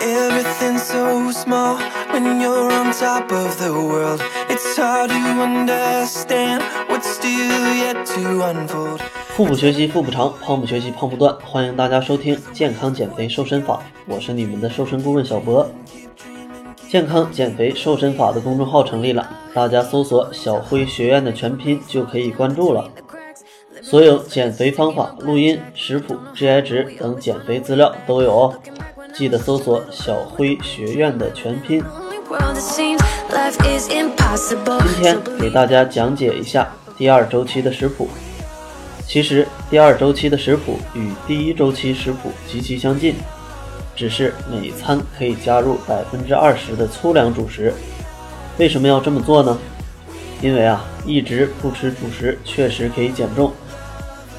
Everything's so small when you're on top of the world. It's hard to understand what's still yet to unfold. 腹部学习腹部长，胖不学习胖不断。欢迎大家收听健康减肥瘦身法，我是你们的瘦身顾问小博。健康减肥瘦身法的公众号成立了，大家搜索“小辉学院”的全拼就可以关注了。所有减肥方法、录音、食谱、GI 值等减肥资料都有哦。记得搜索“小辉学院”的全拼。今天给大家讲解一下第二周期的食谱。其实第二周期的食谱与第一周期食谱极其相近，只是每餐可以加入百分之二十的粗粮主食。为什么要这么做呢？因为啊，一直不吃主食确实可以减重，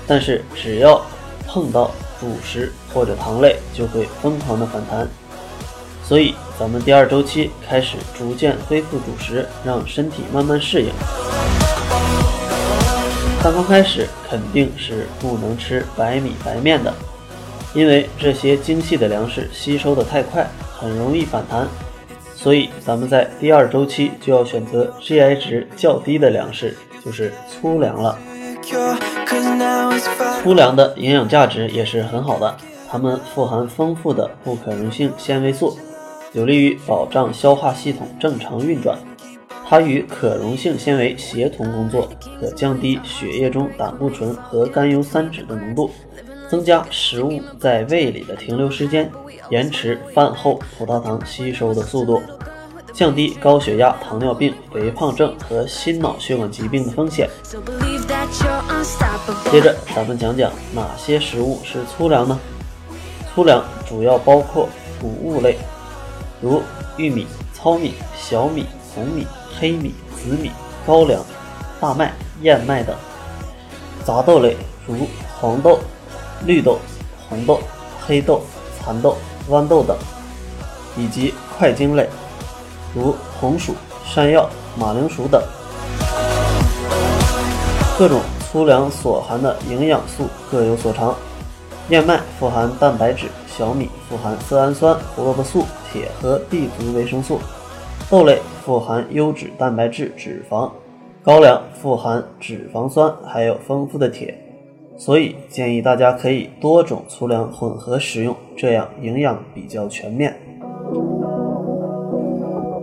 但是只要碰到主食或者糖类，就会疯狂的反弹。所以咱们第二周期开始逐渐恢复主食，让身体慢慢适应。刚刚开始肯定是不能吃白米白面的，因为这些精细的粮食吸收的太快，很容易反弹。所以咱们在第二周期就要选择 GI 值较低的粮食，就是粗粮了。粗粮的营养价值也是很好的，它们富含丰富的不可溶性纤维素，有利于保障消化系统正常运转。它与可溶性纤维协同工作，可降低血液中胆固醇和甘油三酯的浓度，增加食物在胃里的停留时间，延迟饭后葡萄糖吸收的速度，降低高血压、糖尿病、肥胖症和心脑血管疾病的风险。接着，咱们讲讲哪些食物是粗粮呢？粗粮主要包括谷物类，如玉米、糙米、小米、红米、黑米、紫米、高粱、大麦、燕麦等；杂豆类，如黄豆、绿豆、红豆、黑豆、蚕豆、豌豆等；以及块茎类，如红薯、山药、马铃薯等。各种粗粮所含的营养素各有所长，燕麦富含蛋白质，小米富含色氨酸、胡萝卜素、铁和 B 族维生素，豆类富含优质蛋白质、脂肪，高粱富含脂肪酸，还有丰富的铁，所以建议大家可以多种粗粮混合食用，这样营养比较全面。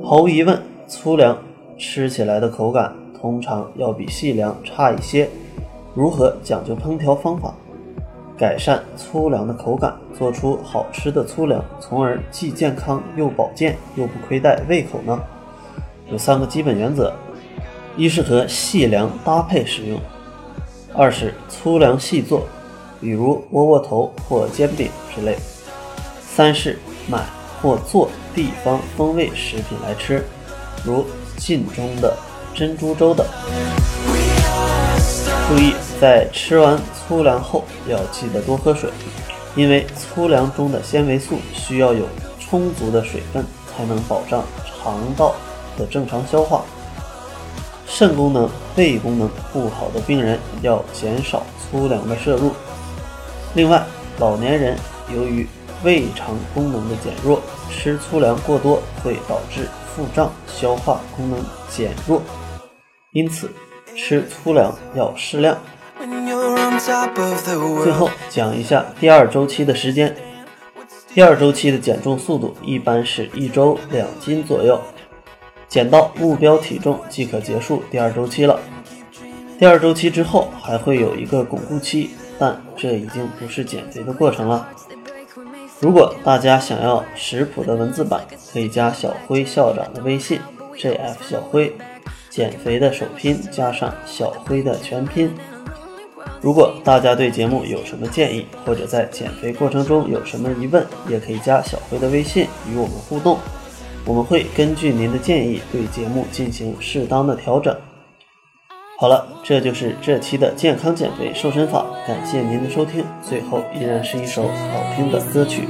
毫无疑问，粗粮吃起来的口感通常要比细粮差一些。如何讲究烹调方法，改善粗粮的口感，做出好吃的粗粮，从而既健康又保健，又不亏待胃口呢？有三个基本原则：一是和细粮搭配使用；二是粗粮细做，比如窝窝头或煎饼之类；三是买或做地方风味食品来吃，如晋中的珍珠粥等。注意，在吃完粗粮后要记得多喝水，因为粗粮中的纤维素需要有充足的水分，才能保障肠道的正常消化。肾功能、胃功能不好的病人要减少粗粮的摄入。另外，老年人由于胃肠功能的减弱，吃粗粮过多会导致腹胀、消化功能减弱，因此吃粗粮要适量。最后讲一下第二周期的时间。第二周期的减重速度一般是一周两斤左右，减到目标体重即可结束第二周期了。第二周期之后还会有一个巩固期，但这已经不是减肥的过程了。如果大家想要食谱的文字版，可以加小辉校长的微信 jf 小辉，减肥的首拼加上小辉的全拼。如果大家对节目有什么建议，或者在减肥过程中有什么疑问，也可以加小辉的微信与我们互动，我们会根据您的建议对节目进行适当的调整。好了，这就是这期的健康减肥瘦身法，感谢您的收听。最后依然是一首好听的歌曲。